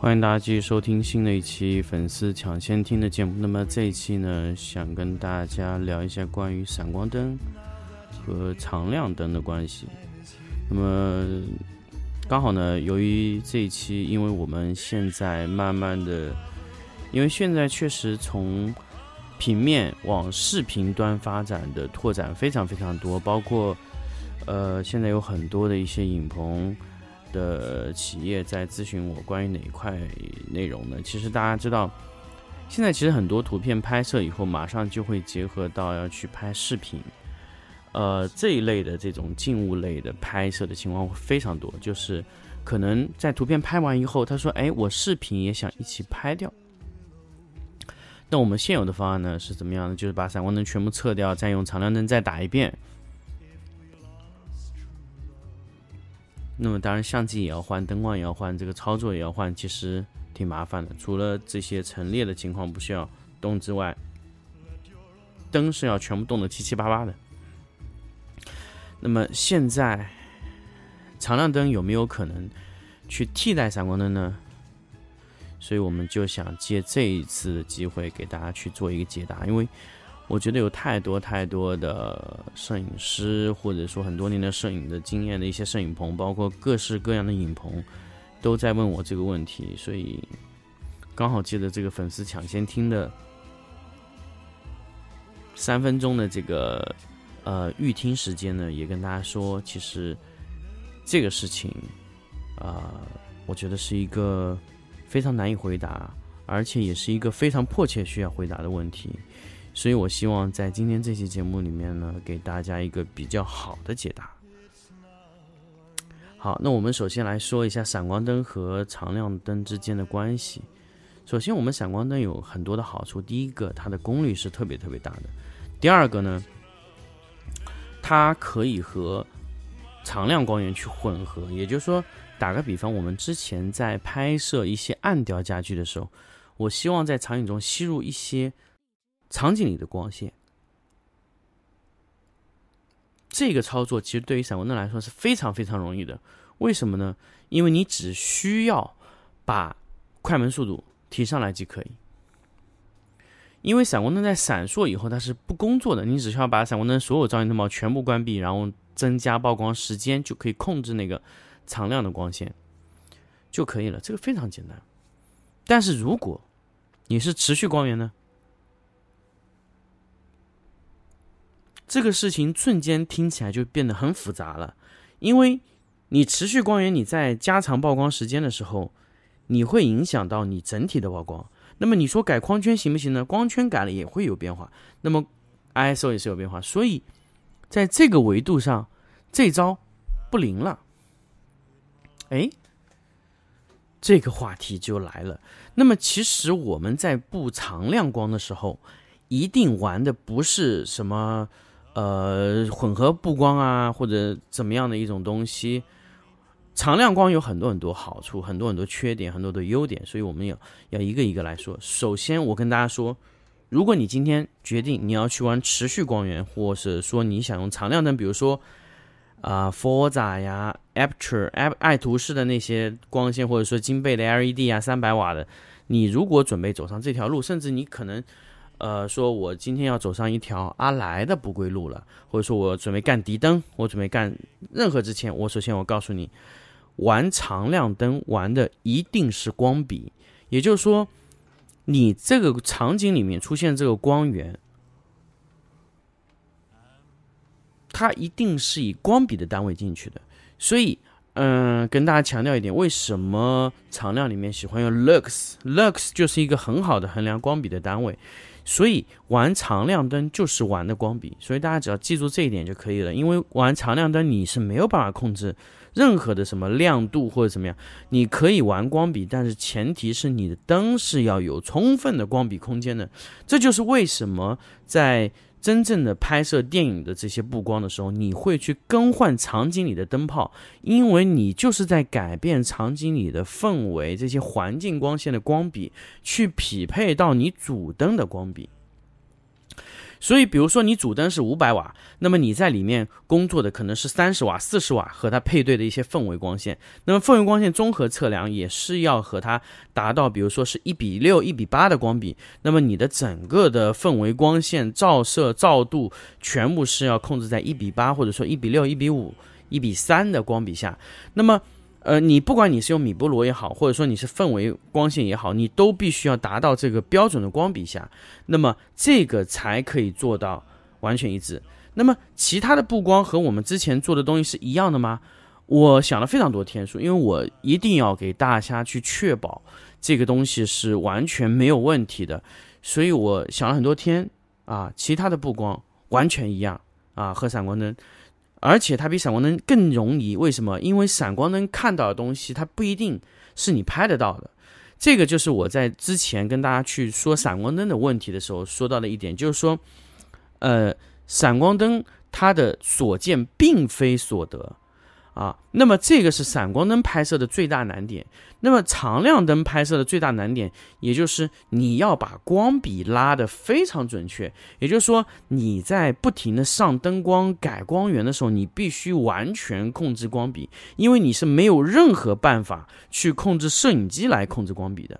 欢迎大家继续收听新的一期粉丝抢先听的节目。那么这一期呢，想跟大家聊一下关于闪光灯和常亮灯的关系。那么刚好呢，由于这一期，因为我们现在慢慢的，因为现在确实从平面往视频端发展的拓展非常非常多，包括呃，现在有很多的一些影棚。的企业在咨询我关于哪一块内容呢？其实大家知道，现在其实很多图片拍摄以后，马上就会结合到要去拍视频，呃，这一类的这种静物类的拍摄的情况会非常多。就是可能在图片拍完以后，他说：“哎，我视频也想一起拍掉。”那我们现有的方案呢是怎么样的？就是把闪光灯全部撤掉，再用常亮灯再打一遍。那么当然，相机也要换，灯光也要换，这个操作也要换，其实挺麻烦的。除了这些陈列的情况不需要动之外，灯是要全部动的七七八八的。那么现在常亮灯有没有可能去替代闪光灯呢？所以我们就想借这一次的机会给大家去做一个解答，因为。我觉得有太多太多的摄影师，或者说很多年的摄影的经验的一些摄影棚，包括各式各样的影棚，都在问我这个问题，所以刚好借着这个粉丝抢先听的三分钟的这个呃预听时间呢，也跟大家说，其实这个事情啊，我觉得是一个非常难以回答，而且也是一个非常迫切需要回答的问题。所以，我希望在今天这期节目里面呢，给大家一个比较好的解答。好，那我们首先来说一下闪光灯和常亮灯之间的关系。首先，我们闪光灯有很多的好处。第一个，它的功率是特别特别大的。第二个呢，它可以和常亮光源去混合。也就是说，打个比方，我们之前在拍摄一些暗调家具的时候，我希望在场景中吸入一些。场景里的光线，这个操作其实对于闪光灯来说是非常非常容易的。为什么呢？因为你只需要把快门速度提上来即可以。因为闪光灯在闪烁以后它是不工作的，你只需要把闪光灯所有照明灯泡全部关闭，然后增加曝光时间，就可以控制那个常亮的光线就可以了。这个非常简单。但是如果你是持续光源呢？这个事情瞬间听起来就变得很复杂了，因为你持续光源，你在加长曝光时间的时候，你会影响到你整体的曝光。那么你说改光圈行不行呢？光圈改了也会有变化，那么 ISO 也是有变化，所以在这个维度上，这招不灵了。哎，这个话题就来了。那么其实我们在布长亮光的时候，一定玩的不是什么。呃，混合布光啊，或者怎么样的一种东西，常亮光有很多很多好处，很多很多缺点，很多的优点，所以我们要要一个一个来说。首先，我跟大家说，如果你今天决定你要去玩持续光源，或者说你想用常亮灯，比如说啊，Forza 呀，Aperture、爱爱图仕的那些光线，或者说金贝的 LED 啊，三百瓦的，你如果准备走上这条路，甚至你可能。呃，说我今天要走上一条阿莱的不归路了，或者说我准备干迪灯，我准备干任何之前，我首先我告诉你，玩常亮灯玩的一定是光比，也就是说，你这个场景里面出现这个光源，它一定是以光笔的单位进去的。所以，嗯，跟大家强调一点，为什么常亮里面喜欢用 lux？lux 就是一个很好的衡量光比的单位。所以玩常亮灯就是玩的光比，所以大家只要记住这一点就可以了。因为玩常亮灯你是没有办法控制任何的什么亮度或者怎么样，你可以玩光比，但是前提是你的灯是要有充分的光比空间的。这就是为什么在真正的拍摄电影的这些布光的时候，你会去更换场景里的灯泡，因为你就是在改变场景里的氛围，这些环境光线的光比去匹配到你主灯的光比。所以，比如说你主灯是五百瓦，那么你在里面工作的可能是三十瓦、四十瓦，和它配对的一些氛围光线。那么氛围光线综合测量也是要和它达到，比如说是一比六、一比八的光比。那么你的整个的氛围光线照射照度全部是要控制在一比八，或者说一比六、一比五、一比三的光比下。那么呃，你不管你是用米波罗也好，或者说你是氛围光线也好，你都必须要达到这个标准的光比下，那么这个才可以做到完全一致。那么其他的布光和我们之前做的东西是一样的吗？我想了非常多天数，因为我一定要给大家去确保这个东西是完全没有问题的，所以我想了很多天啊，其他的布光完全一样啊，和闪光灯。而且它比闪光灯更容易，为什么？因为闪光灯看到的东西，它不一定是你拍得到的。这个就是我在之前跟大家去说闪光灯的问题的时候说到的一点，就是说，呃，闪光灯它的所见并非所得。啊，那么这个是闪光灯拍摄的最大难点。那么常亮灯拍摄的最大难点，也就是你要把光比拉得非常准确。也就是说，你在不停的上灯光、改光源的时候，你必须完全控制光比，因为你是没有任何办法去控制摄影机来控制光比的。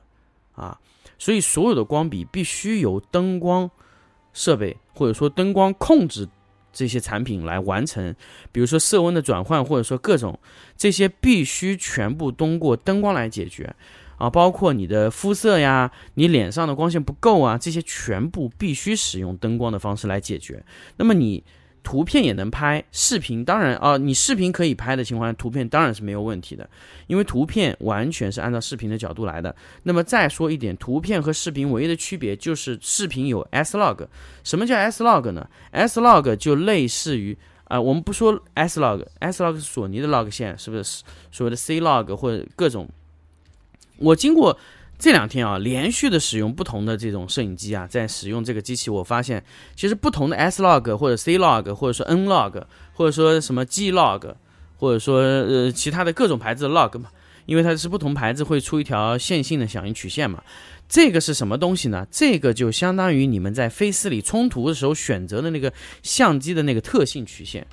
啊，所以所有的光比必须由灯光设备或者说灯光控制。这些产品来完成，比如说色温的转换，或者说各种这些必须全部通过灯光来解决啊，包括你的肤色呀，你脸上的光线不够啊，这些全部必须使用灯光的方式来解决。那么你。图片也能拍，视频当然啊，你视频可以拍的情况下，图片当然是没有问题的，因为图片完全是按照视频的角度来的。那么再说一点，图片和视频唯一的区别就是视频有 S log。什么叫 S log 呢？S log 就类似于啊，我们不说 S log，S log 是索尼的 log 线，是不是所谓的 C log 或者各种？我经过。这两天啊，连续的使用不同的这种摄影机啊，在使用这个机器，我发现其实不同的 S log 或者 C log 或者说 N log 或者说什么 G log 或者说呃其他的各种牌子的 log 嘛，因为它是不同牌子会出一条线性的响应曲线嘛。这个是什么东西呢？这个就相当于你们在飞思里冲图的时候选择的那个相机的那个特性曲线。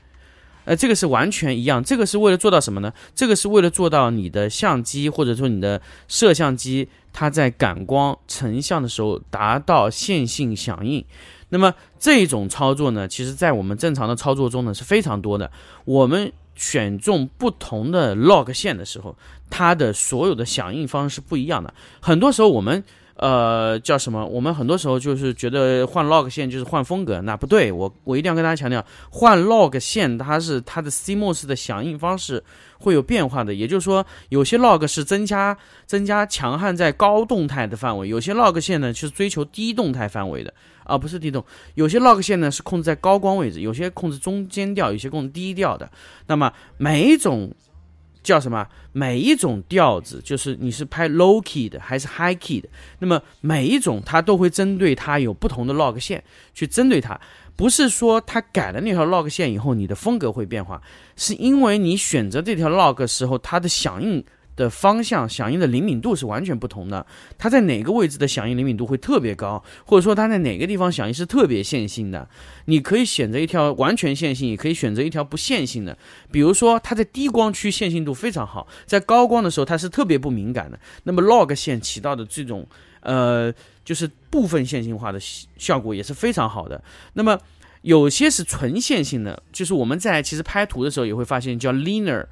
呃，这个是完全一样。这个是为了做到什么呢？这个是为了做到你的相机或者说你的摄像机，它在感光成像的时候达到线性响应。那么这种操作呢，其实在我们正常的操作中呢是非常多的。我们选中不同的 log 线的时候，它的所有的响应方式不一样的。很多时候我们。呃，叫什么？我们很多时候就是觉得换 log 线就是换风格，那不对。我我一定要跟大家强调，换 log 线它是它的 CMOS 的响应方式会有变化的。也就是说，有些 log 是增加增加强悍在高动态的范围，有些 log 线呢是追求低动态范围的，而不是低动。有些 log 线呢是控制在高光位置，有些控制中间调，有些控制低调的。那么每一种。叫什么？每一种调子，就是你是拍 low key 的还是 high key 的，那么每一种它都会针对它有不同的 log 线去针对它，不是说它改了那条 log 线以后你的风格会变化，是因为你选择这条 log 时候它的响应。的方向响应的灵敏度是完全不同的，它在哪个位置的响应灵敏度会特别高，或者说它在哪个地方响应是特别线性的，你可以选择一条完全线性，也可以选择一条不线性的。比如说它在低光区线性度非常好，在高光的时候它是特别不敏感的。那么 log 线起到的这种呃就是部分线性化的效果也是非常好的。那么有些是纯线性的，就是我们在其实拍图的时候也会发现叫 linear。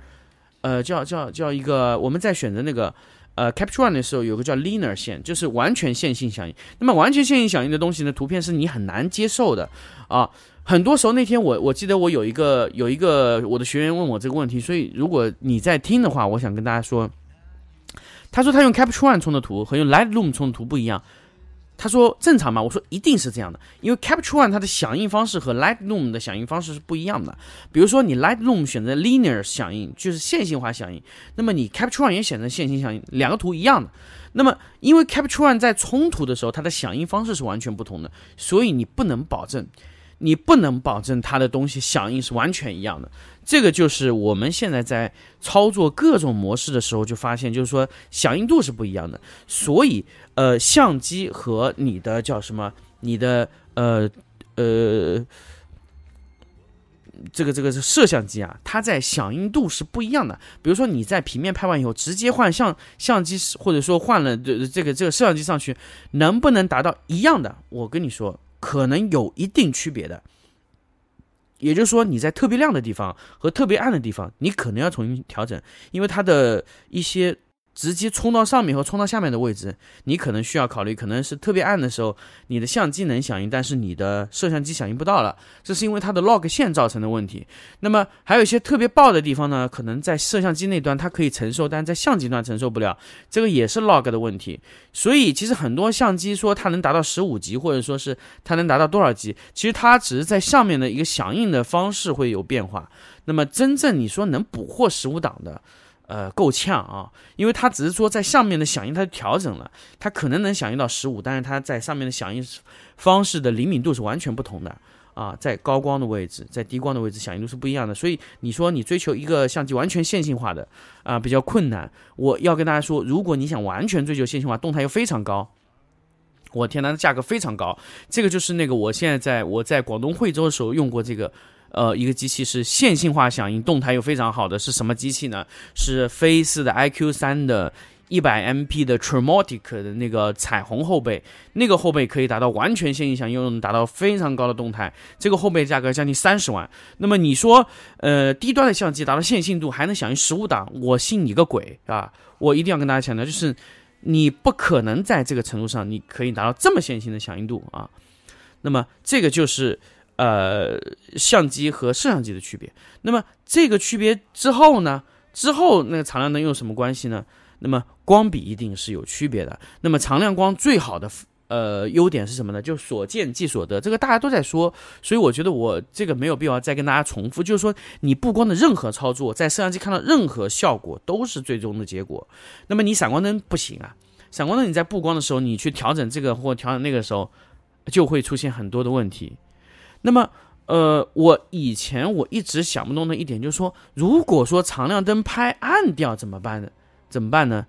呃，叫叫叫一个，我们在选择那个呃 Capture One 的时候，有个叫 Linear 线，就是完全线性响应。那么完全线性响应的东西呢，图片是你很难接受的啊。很多时候那天我我记得我有一个有一个我的学员问我这个问题，所以如果你在听的话，我想跟大家说，他说他用 Capture One 冲的图和用 Lightroom 冲的图不一样。他说正常吗？我说一定是这样的，因为 Capture One 它的响应方式和 Lightroom 的响应方式是不一样的。比如说你 Lightroom 选择 Linear 响应，就是线性化响应，那么你 Capture One 也选择线性响应，两个图一样的。那么因为 Capture One 在冲突的时候，它的响应方式是完全不同的，所以你不能保证。你不能保证它的东西响应是完全一样的，这个就是我们现在在操作各种模式的时候就发现，就是说响应度是不一样的。所以，呃，相机和你的叫什么？你的呃呃，这个这个摄像机啊，它在响应度是不一样的。比如说你在平面拍完以后，直接换相相机，或者说换了这这个这个摄像机上去，能不能达到一样的？我跟你说。可能有一定区别的，也就是说，你在特别亮的地方和特别暗的地方，你可能要重新调整，因为它的一些。直接冲到上面和冲到下面的位置，你可能需要考虑，可能是特别暗的时候，你的相机能响应，但是你的摄像机响应不到了，这是因为它的 log 线造成的问题。那么还有一些特别爆的地方呢，可能在摄像机那端它可以承受，但在相机端承受不了，这个也是 log 的问题。所以其实很多相机说它能达到十五级，或者说是它能达到多少级，其实它只是在上面的一个响应的方式会有变化。那么真正你说能捕获十五档的。呃，够呛啊，因为它只是说在上面的响应它调整了，它可能能响应到十五，但是它在上面的响应方式的灵敏度是完全不同的啊，在高光的位置，在低光的位置响应度是不一样的，所以你说你追求一个相机完全线性化的啊，比较困难。我要跟大家说，如果你想完全追求线性化，动态又非常高，我天，它的价格非常高，这个就是那个我现在在我在广东惠州的时候用过这个。呃，一个机器是线性化响应，动态又非常好的，是什么机器呢？是飞思的 iQ 三的一百 MP 的 Traumatic 的那个彩虹后背，那个后背可以达到完全线性响应，又能达到非常高的动态。这个后背价格将近三十万。那么你说，呃，低端的相机达到线性度还能响应十五档，我信你个鬼啊！我一定要跟大家强调，就是你不可能在这个程度上，你可以达到这么线性的响应度啊。那么这个就是。呃，相机和摄像机的区别。那么这个区别之后呢？之后那个常亮灯有什么关系呢？那么光比一定是有区别的。那么常亮光最好的呃优点是什么呢？就所见即所得，这个大家都在说，所以我觉得我这个没有必要再跟大家重复。就是说，你布光的任何操作，在摄像机看到任何效果都是最终的结果。那么你闪光灯不行啊，闪光灯你在布光的时候，你去调整这个或调整那个时候，就会出现很多的问题。那么，呃，我以前我一直想不通的一点就是说，如果说常亮灯拍暗掉怎么办呢？怎么办呢？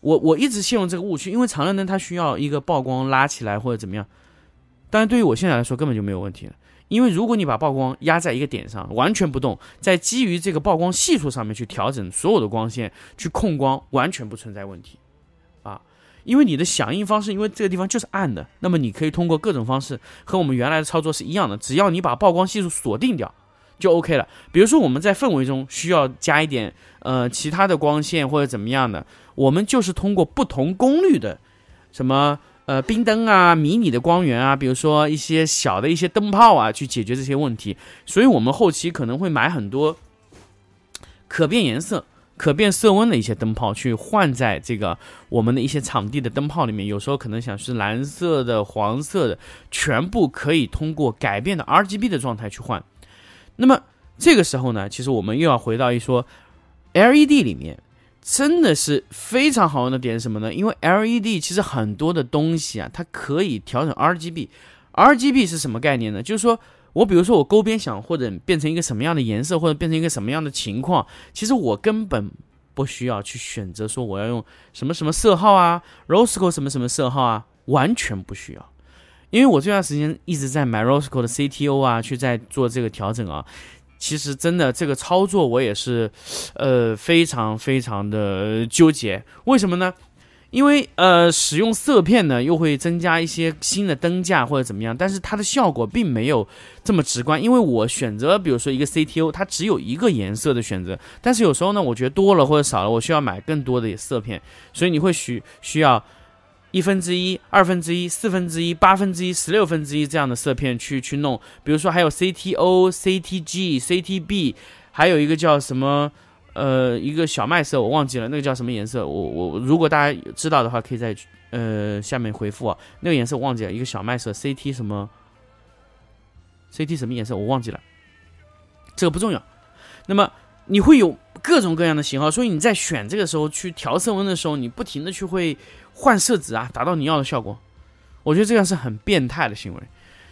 我我一直陷入这个误区，因为常亮灯它需要一个曝光拉起来或者怎么样，但是对于我现在来说根本就没有问题了，因为如果你把曝光压在一个点上完全不动，在基于这个曝光系数上面去调整所有的光线去控光，完全不存在问题。因为你的响应方式，因为这个地方就是暗的，那么你可以通过各种方式和我们原来的操作是一样的，只要你把曝光系数锁定掉，就 OK 了。比如说我们在氛围中需要加一点呃其他的光线或者怎么样的，我们就是通过不同功率的什么呃冰灯啊、迷你的光源啊，比如说一些小的一些灯泡啊，去解决这些问题。所以我们后期可能会买很多可变颜色。可变色温的一些灯泡去换在这个我们的一些场地的灯泡里面，有时候可能想是蓝色的、黄色的，全部可以通过改变的 RGB 的状态去换。那么这个时候呢，其实我们又要回到一说 LED 里面，真的是非常好用的点是什么呢？因为 LED 其实很多的东西啊，它可以调整 RGB。RGB 是什么概念呢？就是说。我比如说，我勾边想或者变成一个什么样的颜色，或者变成一个什么样的情况，其实我根本不需要去选择说我要用什么什么色号啊，Rosco 什么什么色号啊，完全不需要，因为我这段时间一直在买 Rosco 的 CTO 啊，去在做这个调整啊，其实真的这个操作我也是，呃，非常非常的纠结，为什么呢？因为呃，使用色片呢，又会增加一些新的灯架或者怎么样，但是它的效果并没有这么直观。因为我选择，比如说一个 CTO，它只有一个颜色的选择，但是有时候呢，我觉得多了或者少了，我需要买更多的色片，所以你会需需要一分之一、二分之一、四分之一、八分之一、十六分之一这样的色片去去弄。比如说还有 CTO、CTG、CTB，还有一个叫什么？呃一个小麦色，我忘记了那个叫什么颜色。我我如果大家知道的话，可以在呃下面回复啊。那个颜色我忘记了，一个小麦色，CT 什么？CT 什么颜色？我忘记了，这个不重要。那么你会有各种各样的型号，所以你在选这个时候去调色温的时候，你不停的去会换色纸啊，达到你要的效果。我觉得这样是很变态的行为。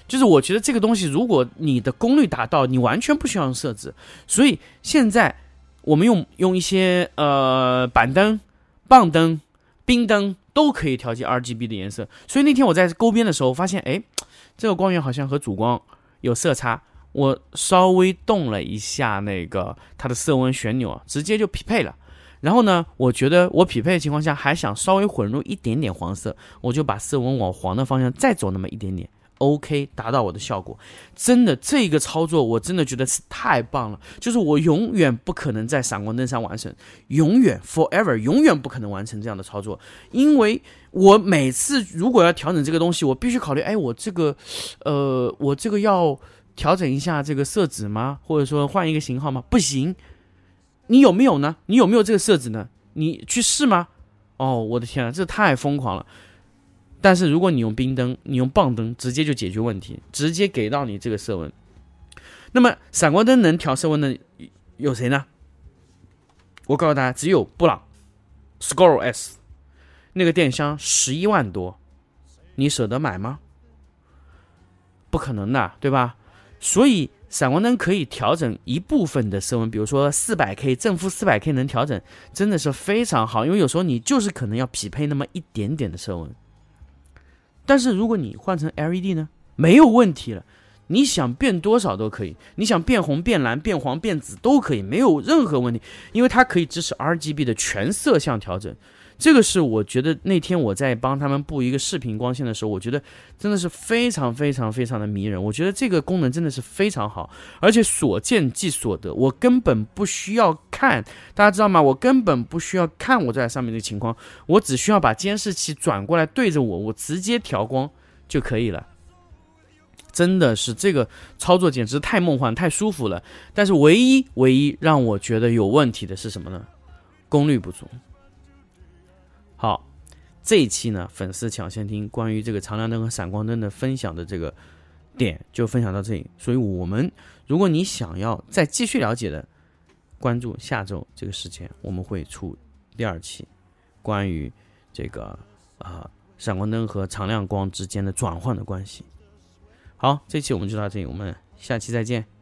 就是我觉得这个东西，如果你的功率达到，你完全不需要用色纸。所以现在我们用用一些呃板灯、棒灯、冰灯都可以调节 RGB 的颜色。所以那天我在勾边的时候发现，哎，这个光源好像和主光有色差。我稍微动了一下那个它的色温旋钮，直接就匹配了。然后呢，我觉得我匹配的情况下还想稍微混入一点点黄色，我就把色温往黄的方向再走那么一点点。OK，达到我的效果，真的这个操作我真的觉得是太棒了。就是我永远不可能在闪光灯上完成，永远 forever 永远不可能完成这样的操作，因为我每次如果要调整这个东西，我必须考虑，哎，我这个，呃，我这个要调整一下这个色纸吗？或者说换一个型号吗？不行，你有没有呢？你有没有这个色纸呢？你去试吗？哦，我的天啊，这太疯狂了。但是如果你用冰灯，你用棒灯，直接就解决问题，直接给到你这个色温。那么闪光灯能调色温的有谁呢？我告诉大家，只有布朗 s c o r e S，那个电箱十一万多，你舍得买吗？不可能的，对吧？所以闪光灯可以调整一部分的色温，比如说四百 K 正负四百 K 能调整，真的是非常好，因为有时候你就是可能要匹配那么一点点的色温。但是如果你换成 LED 呢，没有问题了，你想变多少都可以，你想变红、变蓝、变黄、变紫都可以，没有任何问题，因为它可以支持 RGB 的全色相调整。这个是我觉得那天我在帮他们布一个视频光线的时候，我觉得真的是非常非常非常的迷人。我觉得这个功能真的是非常好，而且所见即所得，我根本不需要看，大家知道吗？我根本不需要看我在上面的情况，我只需要把监视器转过来对着我，我直接调光就可以了。真的是这个操作简直太梦幻、太舒服了。但是唯一唯一让我觉得有问题的是什么呢？功率不足。好，这一期呢，粉丝抢先听关于这个长亮灯和闪光灯的分享的这个点就分享到这里。所以，我们如果你想要再继续了解的，关注下周这个时间，我们会出第二期关于这个啊闪光灯和长亮光之间的转换的关系。好，这期我们就到这里，我们下期再见。